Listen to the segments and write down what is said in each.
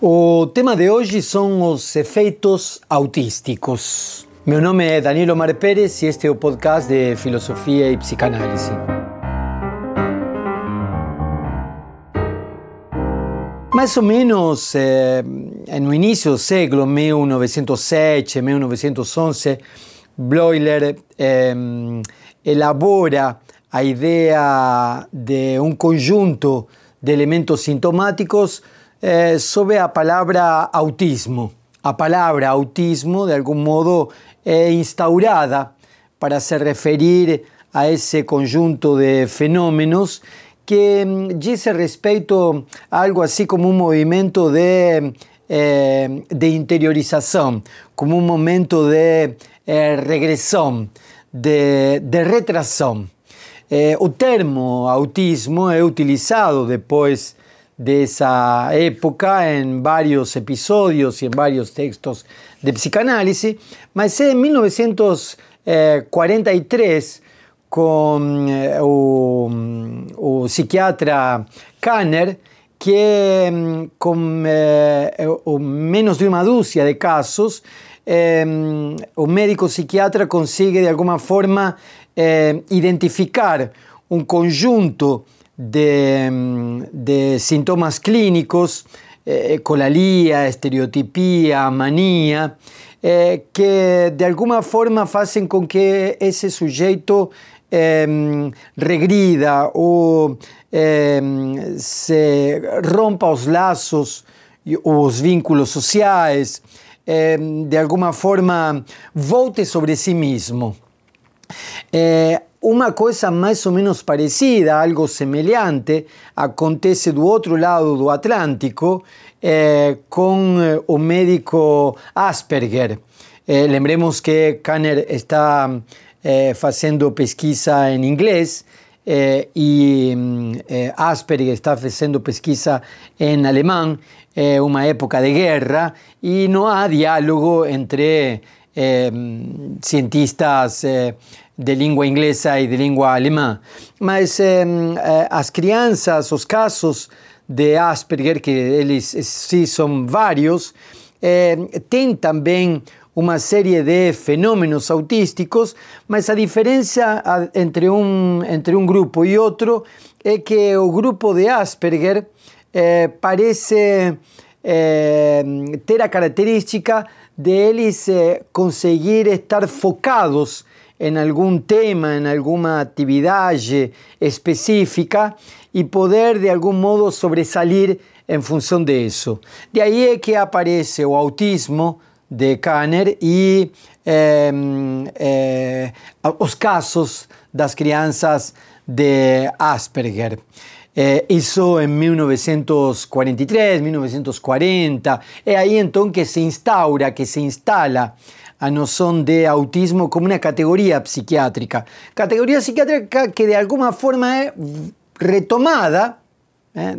O tema de hoje são os efeitos autísticos. Meu nome é Danilo Mar Pérez e este é o podcast de Filosofia e Psicanálise. Mais ou menos eh, no início do século 1907, 1911, Bloiler eh, elabora a ideia de um conjunto de elementos sintomáticos eh, sobre a palavra autismo. A palavra autismo, de algum modo, é instaurada para se referir a esse conjunto de fenômenos que mm, dice respeito a algo assim como um movimento de, eh, de como um momento de eh, regressão, de, de retração. Eh, o termo autismo é utilizado depois de esa época en varios episodios y en varios textos de psicanálisis, mas en 1943 con el eh, psiquiatra Kanner que mm, con eh, menos de una dúcia de casos un médico psiquiatra consigue de alguna forma eh, identificar un conjunto de, síntomas clínicos, eh, colalía, estereotipía, manía, eh, que de alguna forma hacen con que ese sujeto em, regrida o em, se rompa los lazos o los vínculos sociales, em, de alguna forma volte sobre sí mismo. Eh, Uma coisa mais ou menos parecida, algo semelhante, acontece do outro lado do Atlântico eh, com eh, o médico Asperger. Eh, lembremos que Kanner está eh, fazendo pesquisa em inglês eh, e eh, Asperger está fazendo pesquisa em alemão, é uma época de guerra e não há diálogo entre cientistas de língua inglesa e de língua alemã. Mas eh, as crianças, os casos de Asperger, que eles sim são vários, eh, têm também uma de fenômenos autísticos, mas a diferença entre um, entre grupo e outro é que o grupo de Asperger eh, parece eh, ter a característica de eles eh, conseguir estar focados en algún tema, en alguna actividad específica y poder de algún modo sobresalir en función de eso. De ahí es que aparece el autismo de Kanner y em, eh, los casos de las crianças de Asperger. Eh, hizo en 1943, 1940, es ahí entonces que se instaura, que se instala a noción de autismo como una categoría psiquiátrica. Categoría psiquiátrica que de alguna forma es retomada eh,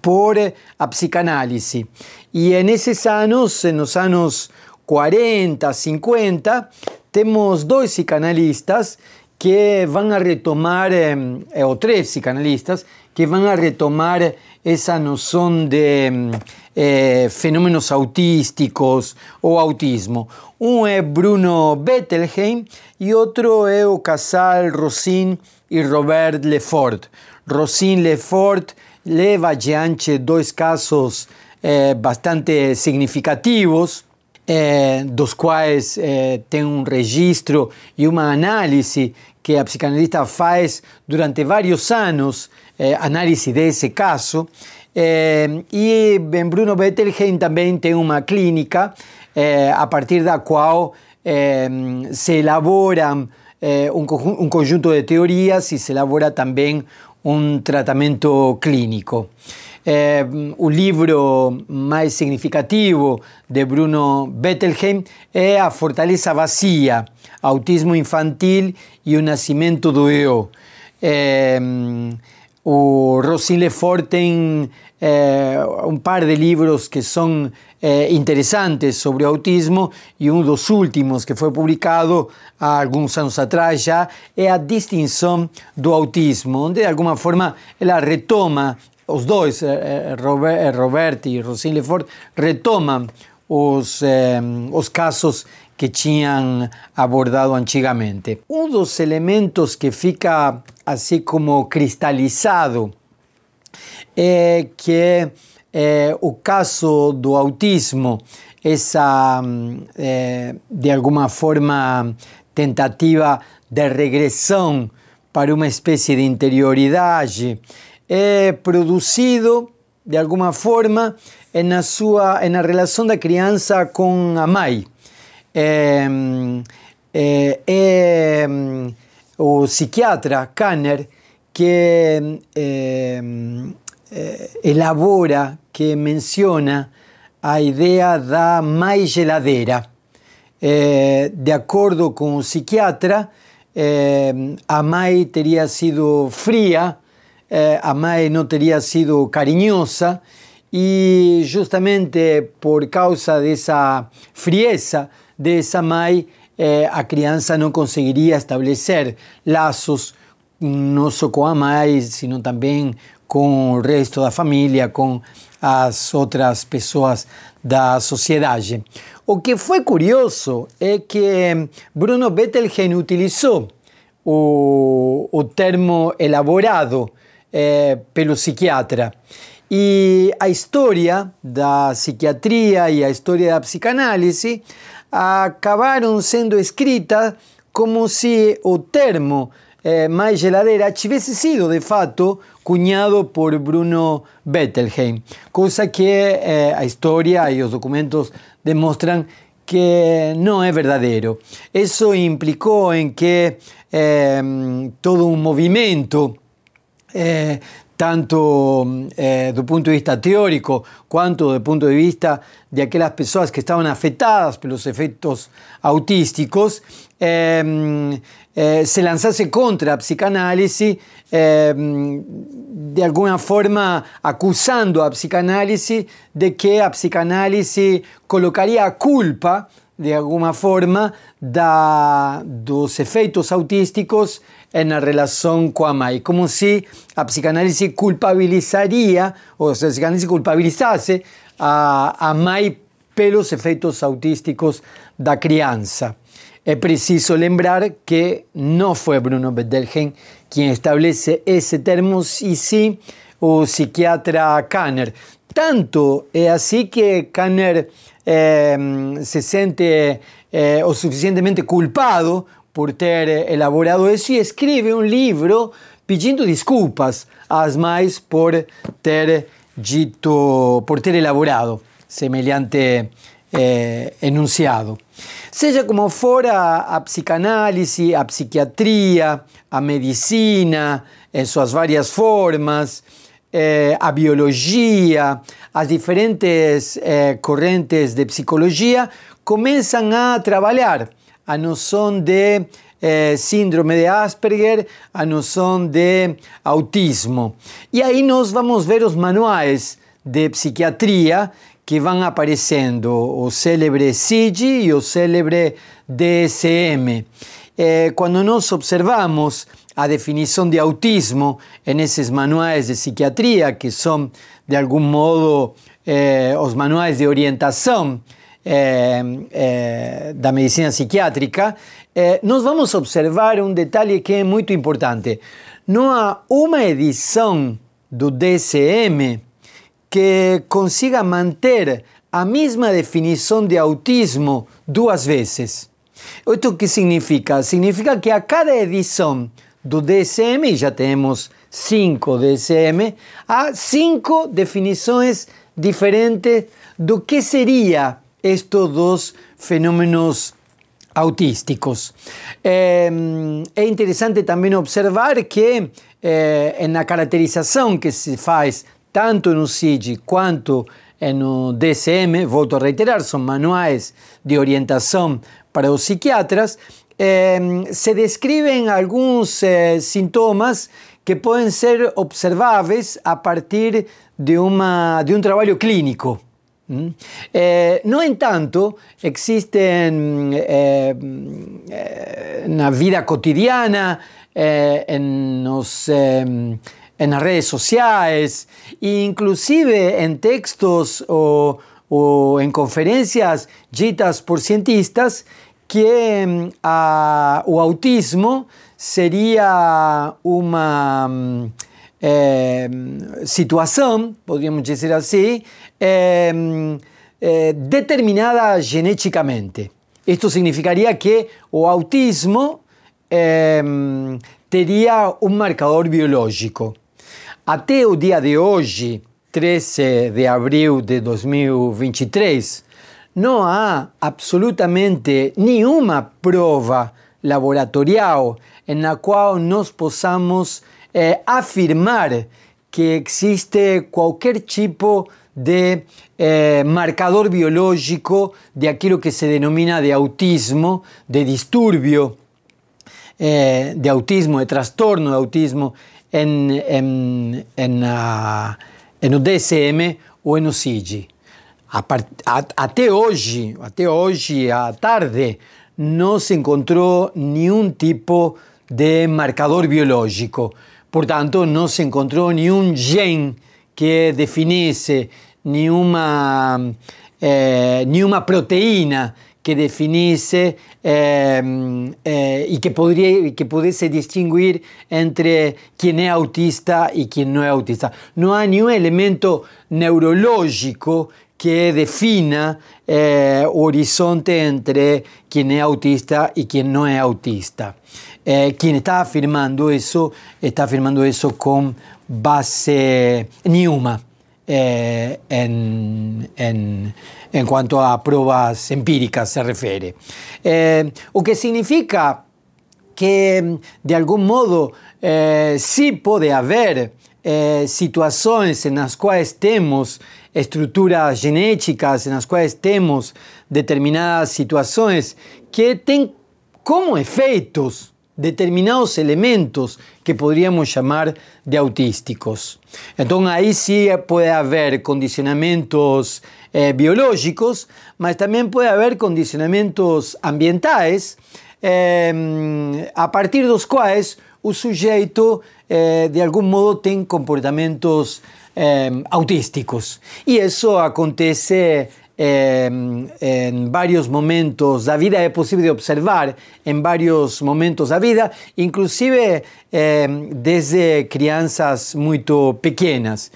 por la psicanálisis. Y en esos años, en los años 40, 50, tenemos dos psicanalistas que van a retomar, eh, o tres psicanalistas, que van a retomar esa noción de eh, fenómenos autísticos o autismo. Uno es Bruno Bettelheim y otro es casal Rosin y Robert Lefort. Rosin Lefort leva adiante dos casos eh, bastante significativos, eh, dos quais eh, tem um registro e uma análise que a psicanalista faz durante vários anos, eh, análise desse caso, eh, e Bruno Bettelheim também tem uma clínica eh, a partir da qual eh, se elabora eh, um conjunto de teorias e se elabora também um tratamento clínico. Eh, o livro mais significativo de Bruno Bettelheim é A Fortaleza Vazia, Autismo Infantil e o Nascimento do. Eh, o Rosin Lefort tem eh, un par de libros que son eh, interesantes sobre autismo y uno de los últimos que fue publicado algunos años atrás ya es A Distinción do Autismo, donde de alguna forma ella retoma os dois, Robert, Robert e Rosine Lefort, retomam os, os casos que tinham abordado antigamente. Um dos elementos que fica assim como cristalizado é que é, o caso do autismo, essa, é, de alguma forma, tentativa de regressão para uma espécie de interioridade, é produzido, de alguma forma, na, sua, na relação da criança com a mãe. É, é, é o psiquiatra Kanner que é, elabora, que menciona a ideia da mãe geladeira. de acordo com o psiquiatra, a mãe teria sido fria, a mãe não teria sido carinhosa e justamente por causa dessa frieza dessa mãe, a criança não conseguiria estabelecer laços não só com a mãe, sino também com o resto da família, com as outras pessoas da sociedade. O que foi curioso é que Bruno Bettelheim utilizou o, o termo elaborado eh, pelo psiquiatra. E a história da psiquiatria e a história da psicanálise acabaram sendo escritas como se o termo eh, mais geladeira sido de fato cunhado por Bruno Bettelheim, cosa que eh, a historia y los documentos demuestran que no es verdadero. Eso implicó en que eh, todo un movimiento eh, tanto eh, do punto de vista teórico quanto do punto de vista de aquelas pessoas que estavam afetadas pelos efeitos autísticos, eh, eh, se lançasse contra a psicanálise, eh, de alguma forma acusando a psicanálise de que a psicanálise colocaria a culpa de alguma forma da, dos efeitos autísticos na relação com a mãe, como se a psicanálise culpabilizaria, ou se a psicanálise culpabilizasse a, a mãe pelos efeitos autísticos da criança. É preciso lembrar que não foi Bruno Bettelheim quem estabelece esse termo, e sim o psiquiatra Kanner. Tanto é assim que Kanner eh, se sente eh, o suficientemente culpado por ter elaborado isso e escreve um livro pedindo desculpas às por ter dito, por ter elaborado semelhante eh, enunciado. Seja como for, a, a, psicanálise, a psiquiatria, a medicina, em suas várias formas, eh, a biologia, as diferentes eh, correntes de psicologia começam a trabalhar a noção de eh, síndrome de Asperger, a noção de autismo. E aí nós vamos ver os manuais de psiquiatria que vão aparecendo, o célebre SIGI e o célebre DSM. Eh, quando nós observamos a definição de autismo nesses manuais de psiquiatria, que são de algum modo eh, os manuais de orientação eh, eh, da medicina psiquiátrica, eh, nós vamos observar um detalhe que é muito importante. Não há uma edição do DSM que consiga manter a mesma definição de autismo duas vezes. Isto que significa? Significa que a cada edição do DSM, e já temos cinco DSM, há cinco definições diferentes do que seria estes dos fenómenos autísticos. É, é interessante também observar que é, na caracterização que se faz tanto no CIG quanto no DSM, volto a reiterar, são manuais de orientação para os psiquiatras, eh, se describen algunos eh, sintomas que pueden ser observáveis a partir de, uma, de un trabalho clínico. ¿Mm? Eh, no entanto, existen eh, eh, na vida cotidiana, eh, en en las redes sociales, inclusive en textos o, en conferencias ditas por cientistas, que mm, o autismo sería una em, situación, podríamos decir así, em, eh, determinada genéticamente. Esto significaría que o autismo eh, teria um marcador biológico. Até o dia de hoje, 13 de abril de 2023, não há absolutamente nenhuma prova laboratorial na qual nós possamos eh, afirmar que existe qualquer tipo de eh, marcador biológico de aquilo que se denomina de autismo, de disturbio eh, de autismo, de trastorno de autismo en, en, en, uh, en o DSM ou en o CIG. até hoje, até hoje à tarde, não se encontrou nenhum tipo de marcador biológico. Portanto, não se encontrou nenhum gene que definisse nenhuma, eh, nenhuma proteína que definisse eh, eh, y que, podría, que pudiese distinguir entre quien es autista y quien no es autista. No hay ni un elemento neurológico que defina eh, horizonte entre quien es autista y quien no es autista. Eh, quien está afirmando eso, está afirmando eso con base Newman eh, en, en en cuanto a pruebas empíricas se refiere. Eh, o que significa que de algún modo eh, sí puede haber eh, situaciones en las cuales tenemos estructuras genéticas, en las cuales tenemos determinadas situaciones que tienen como efectos determinados elementos que podríamos llamar de autísticos. Entonces ahí sí puede haber condicionamientos eh, biológicos, pero también puede haber condicionamientos ambientales eh, a partir de los cuales un sujeto eh, de algún modo tiene comportamientos autísticos. Y eso acontece en varios momentos la vida, es posible observar en varios momentos la vida, inclusive desde crianzas muy pequeñas.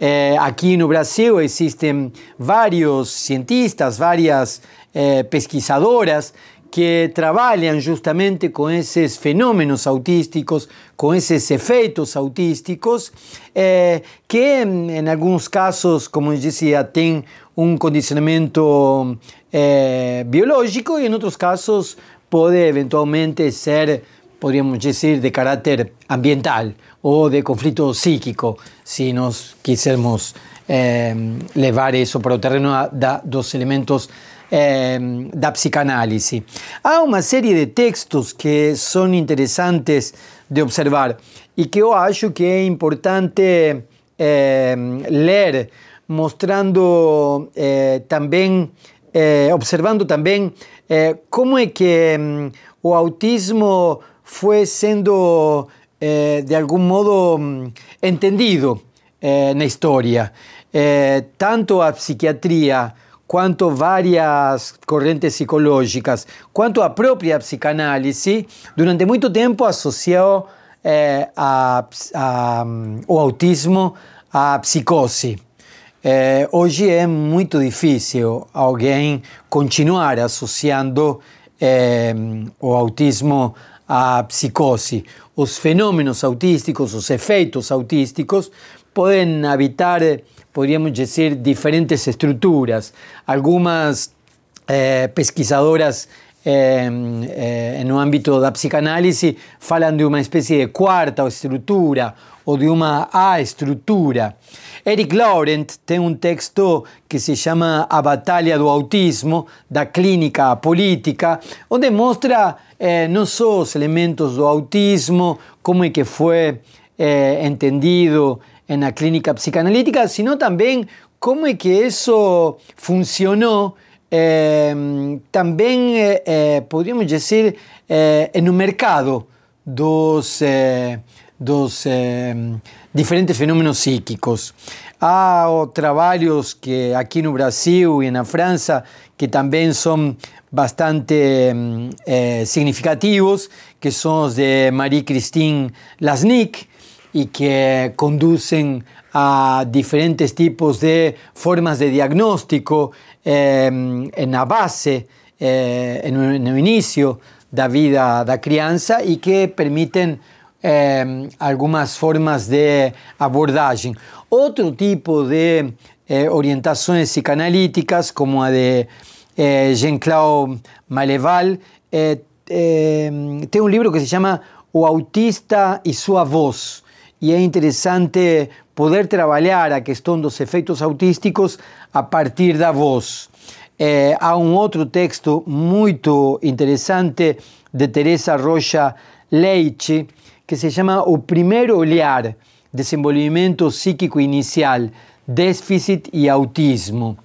Eh, aquí en Brasil existen varios cientistas, varias eh, pesquisadoras que trabajan justamente con esos fenómenos autísticos, con esos efectos autísticos, eh, que en, algunos casos, como decía, tienen un condicionamiento biológico y en otros casos puede eventualmente ser, podríamos decir, de carácter ambiental o de conflicto psíquico, si nos quisiéramos eh, levar eso para o terreno da, dos elementos eh, da psicanálise. Há uma série de textos que são interessantes de observar e que eu acho que é importante eh, ler, mostrando eh, também, eh, observando também eh, como é que um, o autismo foi sendo eh, de algún modo entendido eh, la historia. Tanto a psiquiatría cuanto varias corrientes psicológicas, cuanto a propia psicanálisis, durante mucho tiempo asociado a, mm, o autismo a psicosis. hoy es muy difícil alguien continuar asociando o autismo a psicosis los fenómenos autísticos, los efectos autísticos, pueden habitar, podríamos decir, diferentes estructuras. Algunas eh, pesquisadoras eh, eh, en el ámbito de la psicanálisis hablan de una especie de cuarta estructura o de una A estructura. Eric Laurent tiene un texto que se llama A Batalha do Autismo, da Clínica Política, donde muestra no solo los elementos do autismo, cómo es que fue entendido en la clínica psicanalítica, sino también cómo es que eso funcionó eh, también, podríamos decir, en un mercado dos, dos diferentes fenómenos psíquicos. Há trabalhos que aqui no Brasil e na França que também são bastante eh, significativos, que são os de Marie-Christine Lasnik e que conduzem a diferentes tipos de formas de diagnóstico eh, na base, eh, no, no início da vida da criança e que permitem eh, algumas formas de abordagem. Outro tipo de eh, orientações psicanalíticas, como a de Jean-Claude Maleval, tem um livro que se chama O Autista e Sua Voz, e é interessante poder trabalhar a questão dos efeitos autísticos a partir da voz. Eh, há um outro texto muito interessante de Teresa Rocha Leite, que se llama O Primeiro Olhar, Desenvolvimento Psíquico Inicial, Déficit e Autismo.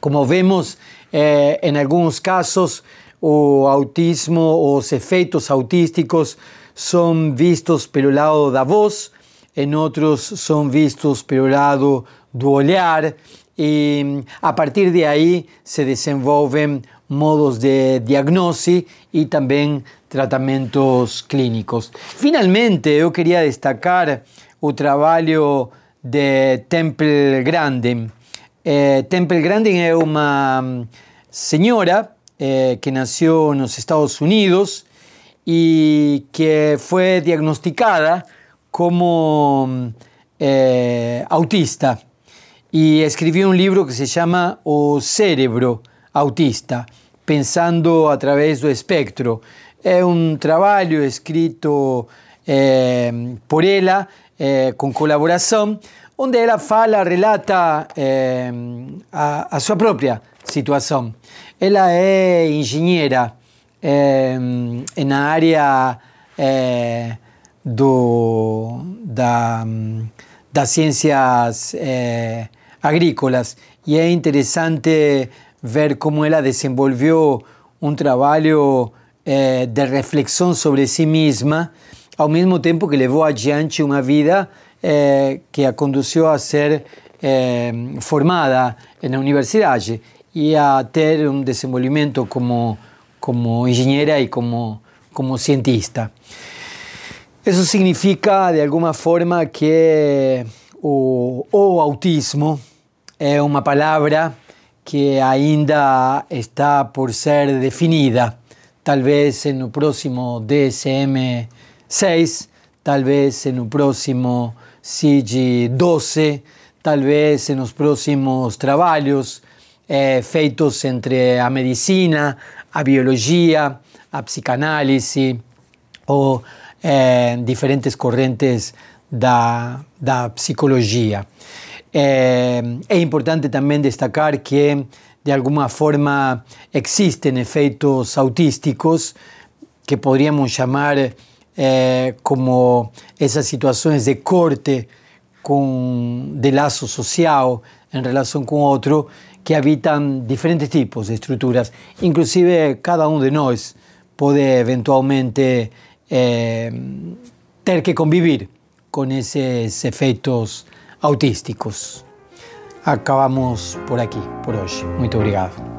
Como vemos, eh, em alguns casos, o autismo, os efeitos autísticos são vistos pelo lado da voz, em outros são vistos pelo lado do olhar, e a partir de aí se desenvolvem modos de diagnose e também tratamentos clínicos. Finalmente, eu queria destacar o trabalho de Temple Grandin. Eh, Temple Grandin é uma senhora eh, que nasceu nos Estados Unidos e que foi diagnosticada como eh, autista e escreveu um livro que se chama O Cérebro Autista, pensando através do espectro. É um trabalho escrito eh, por ela, eh, com colaboração, onde ela fala, relata eh, a, a, sua própria situação. Ela é engenheira na área do, da, das ciências agrícolas e é interessante ver como ela desenvolveu um trabalho eh, de reflexão sobre si mesma, ao mesmo tempo que levou adiante uma vida eh, que a conduziu a ser eh, formada na universidade e a ter um desenvolvimento como, como engenheira e como, como cientista. Isso significa, de alguma forma, que o, autismo é uma palavra que ainda está por ser definida. Talvez no próximo DSM-6, talvez no próximo CIG-12, talvez nos próximos trabalhos eh, feitos entre a medicina, a biologia, a psicanálise ou eh, diferentes correntes da, da psicologia. Eh, importante também destacar que de alguma forma existem efeitos autísticos que poderíamos chamar eh, como essas situações de corte com, de laço social em relação com outro que habitam diferentes tipos de estruturas. Inclusive, cada um de nós pode eventualmente eh, ter que convivir com esses efeitos autísticos. Acabamos por aqui, por hoje. Muito obrigado.